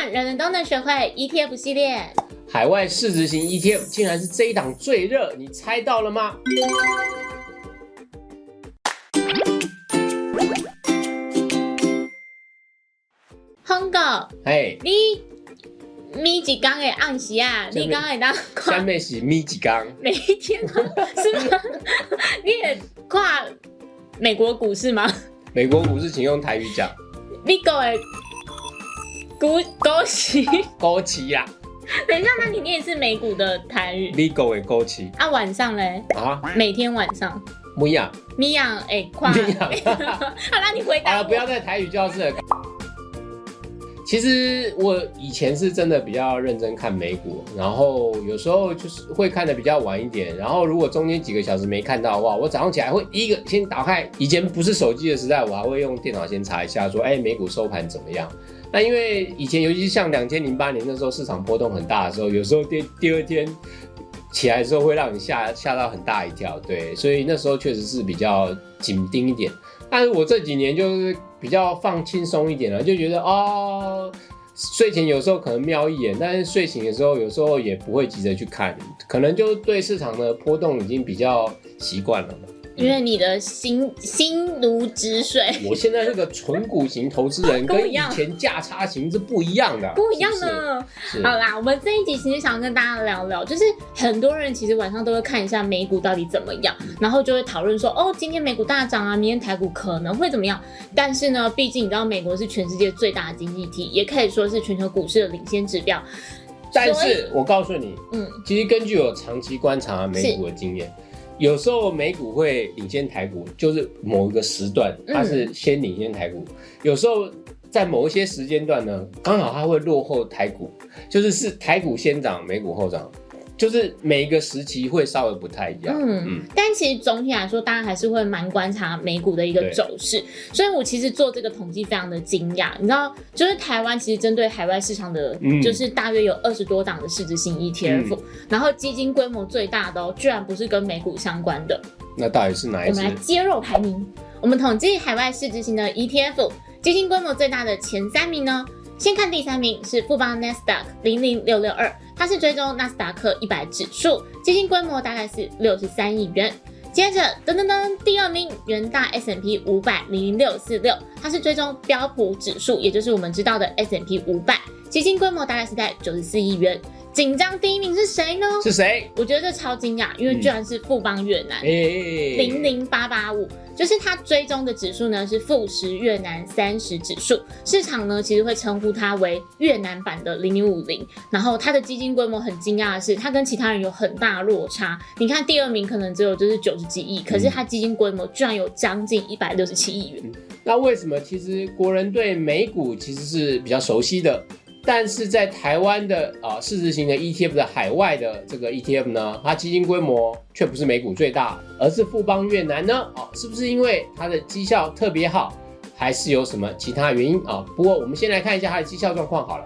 看，人人都能学会 ETF 系列。海外市值型 ETF 竟然是这一档最热，你猜到了吗？红狗，哎，你咪几缸的暗时啊？你刚才当下跨面是咪几缸，每一天都 是吗？你也跨美国股市吗？美国股市请用台语讲，你狗的股枸杞？枸杞啦等一下，那你念的是美股的台语，legal 的枸杞啊？晚上嘞？啊，每天晚上。不一样，米养哎，跨。不一样。好啦，你回好了，答啊。不要在台语教室了。其实我以前是真的比较认真看美股，然后有时候就是会看的比较晚一点，然后如果中间几个小时没看到的话，我早上起来会第一个先打开，以前不是手机的时代，我还会用电脑先查一下说，哎，美股收盘怎么样？那因为以前尤其像两千零八年那时候市场波动很大的时候，有时候第第二天起来之后会让你吓吓到很大一跳，对，所以那时候确实是比较紧盯一点。但是我这几年就是比较放轻松一点了，就觉得哦，睡前有时候可能瞄一眼，但是睡醒的时候有时候也不会急着去看，可能就对市场的波动已经比较习惯了嘛。因为你的心心如止水，我现在是个纯股型投资人，跟以前价差型是不一样的，不一样是不是。呢。好啦，我们这一集其实想跟大家聊聊，就是很多人其实晚上都会看一下美股到底怎么样，然后就会讨论说，哦，今天美股大涨啊，明天台股可能会怎么样。但是呢，毕竟你知道，美国是全世界最大的经济体，也可以说是全球股市的领先指标。但是我告诉你，嗯，其实根据我长期观察美股的经验，有时候美股会领先台股，就是某一个时段嗯。它是先领先台股，有时候在某一些时间段呢，刚好它会落后台股，就是是台股先涨，美股后涨，就是每一个时期会稍微不太一样。嗯嗯，但其实总体来说，大家还是会蛮观察美股的一个走势，所以我其实做这个统计非常的惊讶。你知道，就是台湾其实针对海外市场的，嗯就是大约有二十多档的市值型 ETF，、然后基金规模最大的哦，居然不是跟美股相关的。那到底是哪一只我们来？揭露排名，我们统计海外市值型的 ETF 基金规模最大的前三名呢。先看第三名是富邦 NASDAQ 零零六六二，它是追踪纳斯达克一百指数，基金规模大概是六十三亿元。接着噔噔噔，第二名元大 S M P 五百零零六四六，它是追踪标普指数，也就是我们知道的 S M P 五百，基金规模大概是在九十四亿元。紧张第一名是谁呢？是谁？我觉得这超惊讶，因为居然是富邦越南。哎、零零八八五，就是它追踪的指数呢是富时越南三十指数，市场呢其实会称呼它为越南版的零零五零。然后它的基金规模很惊讶的是，它跟其他人有很大落差。你看第二名可能只有就是九十几亿，可是它基金规模居然有将近一百六十七亿元。那为什么其实国人对美股其实是比较熟悉的，但是在台湾的啊、市值型的 ETF 的海外的这个 ETF 呢，它基金规模却不是美股最大，而是富邦越南呢？哦，是不是因为它的绩效特别好，还是有什么其他原因啊、不过我们先来看一下它的绩效状况好了。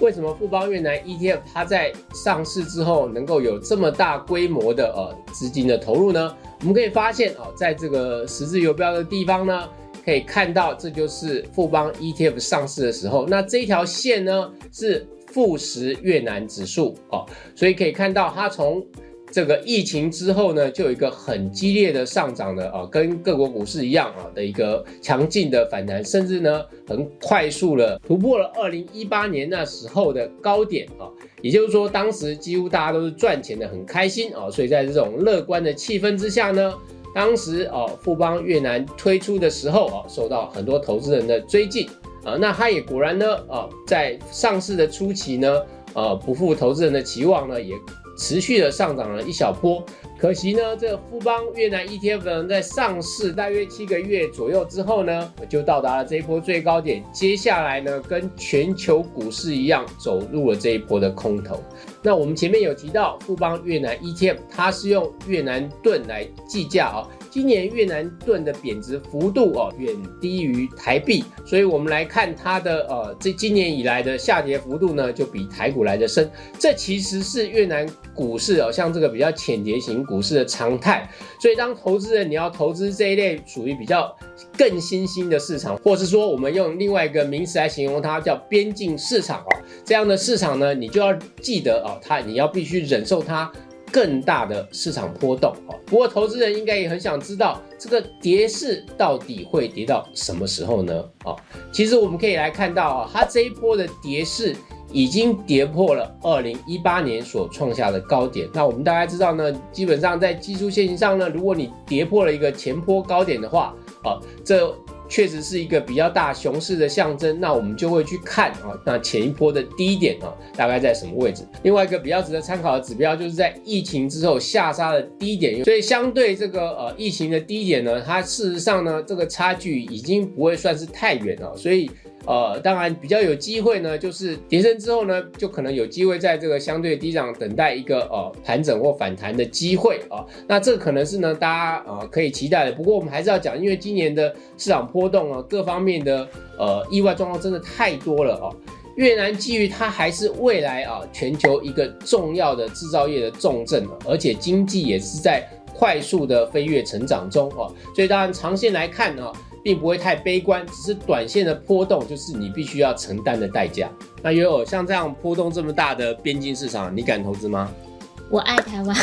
为什么富邦越南 ETF 它在上市之后能够有这么大规模的呃资金的投入呢？我们可以发现哦，在这个十字游标的地方呢，可以看到这就是富邦 ETF 上市的时候，那这一条线呢是富时越南指数哦，所以可以看到它从这个疫情之后呢，就有一个很激烈的上涨的啊，跟各国股市一样啊的一个强劲的反弹，甚至呢很快速的突破了二零一八年那时候的高点啊，也就是说当时几乎大家都是赚钱的很开心啊，所以在这种乐观的气氛之下呢。当时哦，富邦越南推出的时候哦，受到很多投资人的追进啊，那它也果然呢，啊，在上市的初期呢，呃，不负投资人的期望呢，也持续的上涨了一小波。可惜呢，这个富邦越南 ETF 呢，在上市大约七个月左右之后呢，就到达了这一波最高点。接下来呢，跟全球股市一样，走入了这一波的空头。那我们前面有提到富邦越南 ETF，它是用越南盾来计价啊，今年越南盾的贬值幅度哦远低于台币，所以我们来看它的呃这今年以来的下跌幅度呢就比台股来的深，这其实是越南股市哦像这个比较浅碟型股市的常态，所以当投资人你要投资这一类属于比较更新兴的市场，或是说我们用另外一个名词来形容它叫边境市场啊，这样的市场呢你就要记得哦它你要必须忍受它。更大的市场波动啊！不过投资人应该也很想知道，这个跌势到底会跌到什么时候呢？啊，其实我们可以来看到啊，它这一波的跌势已经跌破了二零一八年所创下的高点。那我们大家知道呢，基本上在技术线型上呢，如果你跌破了一个前坡高点的话，啊，这。确实是一个比较大熊市的象征，那我们就会去看啊，那前一波的低点啊，大概在什么位置？另外一个比较值得参考的指标，就是在疫情之后下杀的低点，所以相对这个呃疫情的低点呢，它事实上呢，这个差距已经不会算是太远了，所以。呃，当然比较有机会呢，就是跌升之后呢，就可能有机会在这个相对低档等待一个呃盘整或反弹的机会啊。那这可能是呢大家呃可以期待的。不过我们还是要讲，因为今年的市场波动啊，各方面的呃意外状况真的太多了啊。越南基于它还是未来啊全球一个重要的制造业的重镇，而且经济也是在快速的飞跃成长中啊，所以当然长线来看呢。并不会太悲观，只是短线的波动，就是你必须要承担的代价。那约尔像这样波动这么大的边境市场，你敢投资吗？我爱台湾，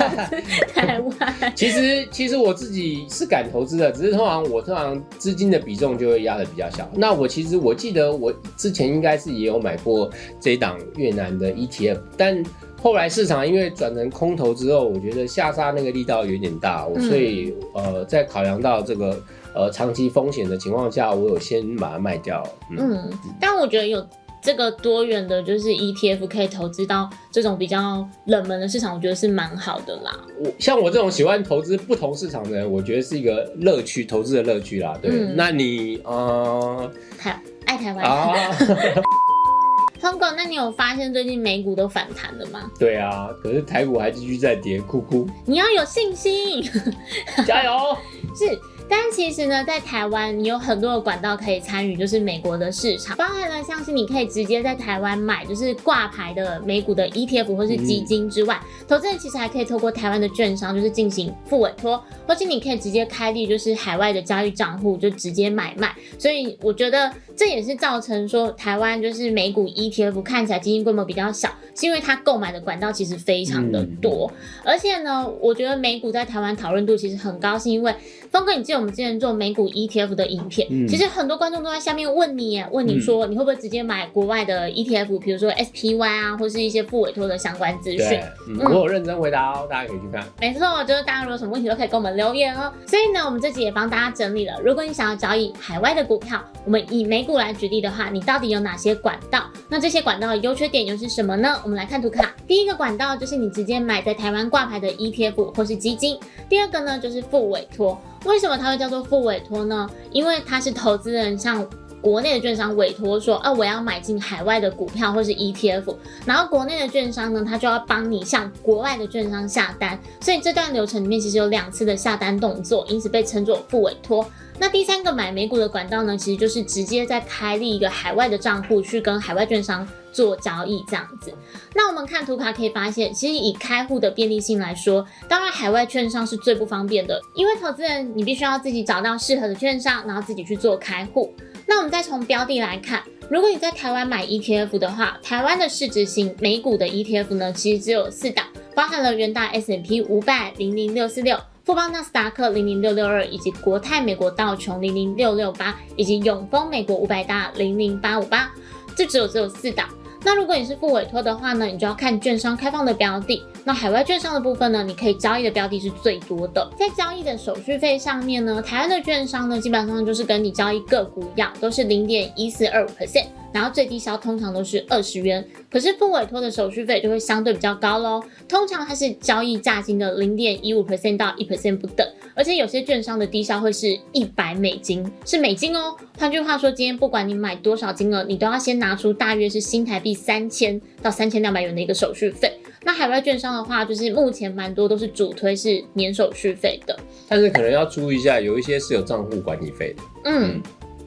台湾。其实其实我自己是敢投资的，只是通常我通常资金的比重就会压的比较小。那我其实我记得我之前应该是也有买过这档越南的 ETF，但后来市场因为转成空头之后，我觉得下杀那个力道有点大，我所以呃在考量到这个。呃，长期风险的情况下，我有先把它卖掉。嗯，但我觉得有这个多元的，就是 ETF 可以投资到这种比较冷门的市场，我觉得是蛮好的啦。我像我这种喜欢投资不同市场的人，我觉得是一个乐趣，投资的乐趣啦。对，那你呃，台爱台湾啊，通哥，那你有发现最近美股都反弹了吗？对啊，可是台股还继续在跌，哭哭。你要有信心，加油！是。但其实呢，在台湾你有很多的管道可以参与，就是美国的市场，包含了像是你可以直接在台湾买，就是挂牌的美股的 ETF 或是基金之外，投资人其实还可以透过台湾的券商，就是进行付委托，或是你可以直接开立就是海外的交易账户，就直接买卖。所以我觉得这也是造成说台湾就是美股 ETF 看起来基金规模比较小，是因为它购买的管道其实非常的多，而且呢，我觉得美股在台湾讨论度其实很高，是因为峰哥，你记得我们之前做美股 ETF 的影片，其实很多观众都在下面问你，问你说你会不会直接买国外的 ETF，比如说 SPY 啊，或是一些副委托的相关资讯。我有认真回答哦，大家可以去看。没错，就是大家如果有什么问题都可以跟我们留言哦。所以呢，我们这集也帮大家整理了，如果你想要交易海外的股票，我们以美股来举例的话，你到底有哪些管道？那这些管道的优缺点又是什么呢？我们来看图卡。第一个管道就是你直接买在台湾挂牌的 ETF 或是基金。第二个呢，就是副委托。为什么它会叫做副委托呢？因为它是投资人向国内的券商委托说，啊，我要买进海外的股票或是 ETF，然后国内的券商呢，它就要帮你向国外的券商下单，所以这段流程里面其实有两次的下单动作，因此被称作副委托。那第三个买美股的管道呢，其实就是直接在开立一个海外的账户去跟海外券商做交易这样子。那我们看图卡可以发现，其实以开户的便利性来说，当然海外券商是最不方便的，因为投资人你必须要自己找到适合的券商，然后自己去做开户。那我们再从标的来看，如果你在台湾买 ETF 的话，台湾的市值型美股的 ETF 呢，其实只有四档，包含了元大 S&P 五百零零六四六。富邦纳斯达克零零六六二，以及国泰美国道琼零零六六八，以及永丰美国五百大零零八五八，这只有只有四档。那如果你是付委托的话呢，你就要看券商开放的标的。那海外券商的部分呢，你可以交易的标的是最多的。在交易的手续费上面呢，台湾的券商呢，基本上就是跟你交易个股一样，都是零点一四二五 percent，然后最低消通常都是二十元。可是付委托的手续费就会相对比较高喽，通常它是交易价金的零点一五 percent 到一 percent 不等。而且有些券商的低消会是一百美金，是美金哦。换句话说，今天不管你买多少金额，你都要先拿出大约是新台币三千到三千两百元的一个手续费。那海外券商的话，就是目前蛮多都是主推是免手续费的。但是可能要注意一下，有一些是有账户管理费的。嗯，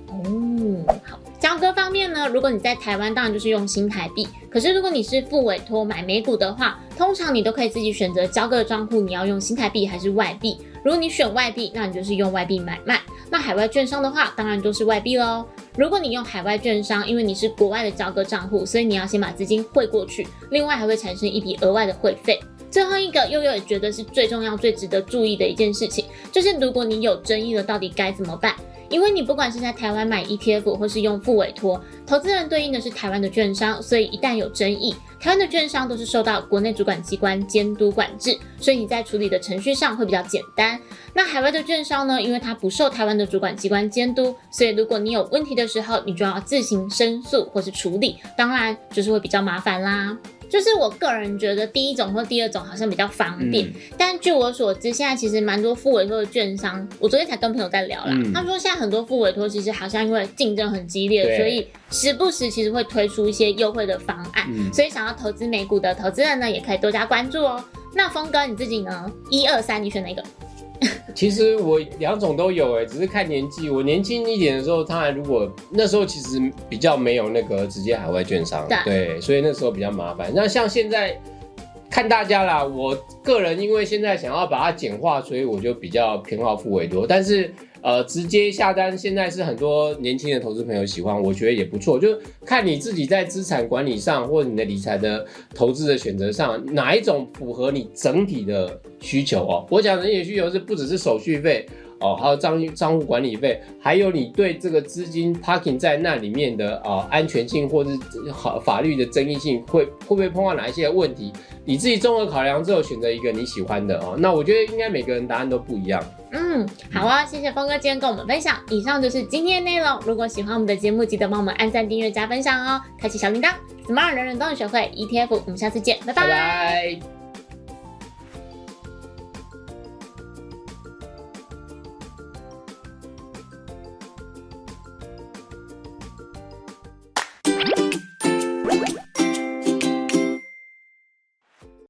哦，好。交割方面呢，如果你在台湾，当然就是用新台币。可是如果你是付委托买美股的话，通常你都可以自己选择交割的账户，你要用新台币还是外币。如果你选外币，那你就是用外币买卖。那海外券商的话，当然都是外币喽。如果你用海外券商，因为你是国外的交割账户，所以你要先把资金汇过去，另外还会产生一笔额外的汇费。最后一个，悠悠也觉得是最重要、最值得注意的一件事情，就是如果你有争议了，到底该怎么办？因为你不管是在台湾买 ETF，或是用付委托，投资人对应的是台湾的券商，所以一旦有争议，台湾的券商都是受到国内主管机关监督管制，所以你在处理的程序上会比较简单。那海外的券商呢，因为它不受台湾的主管机关监督，所以如果你有问题的时候，你就要自行申诉或是处理，当然就是会比较麻烦啦。就是我个人觉得第一种或第二种好像比较方便，但据我所知，现在其实蛮多副委托的券商，我昨天才跟朋友在聊啦，他说现在很多副委托其实好像因为竞争很激烈，所以时不时其实会推出一些优惠的方案，所以想要投资美股的投资人呢，也可以多加关注哦。那峰哥你自己呢？一二三，你选哪个？其实我两种都有哎，只是看年纪。我年轻一点的时候，他如果那时候其实比较没有那个直接海外券商，对，所以那时候比较麻烦。那像现在看大家啦，我个人因为现在想要把它简化，所以我就比较偏好付委多，但是。呃，直接下单现在是很多年轻的投资朋友喜欢，我觉得也不错。就看你自己在资产管理上，或者你的理财的投资的选择上，哪一种符合你整体的需求哦。我讲整体需求是不只是手续费哦，还有账账户管理费，还有你对这个资金 parking 在那里面的啊安全性，或是好法律的争议性，会会不会碰到哪一些问题？你自己综合考量之后，选择一个你喜欢的哦。那我觉得应该每个人答案都不一样。嗯，好啊，谢谢峰哥今天跟我们分享。以上就是今天的内容。如果喜欢我们的节目，记得帮我们按赞、订阅、加分享哦，开启小铃铛。Smart 人人都能学会 ETF，我们下次见，拜拜。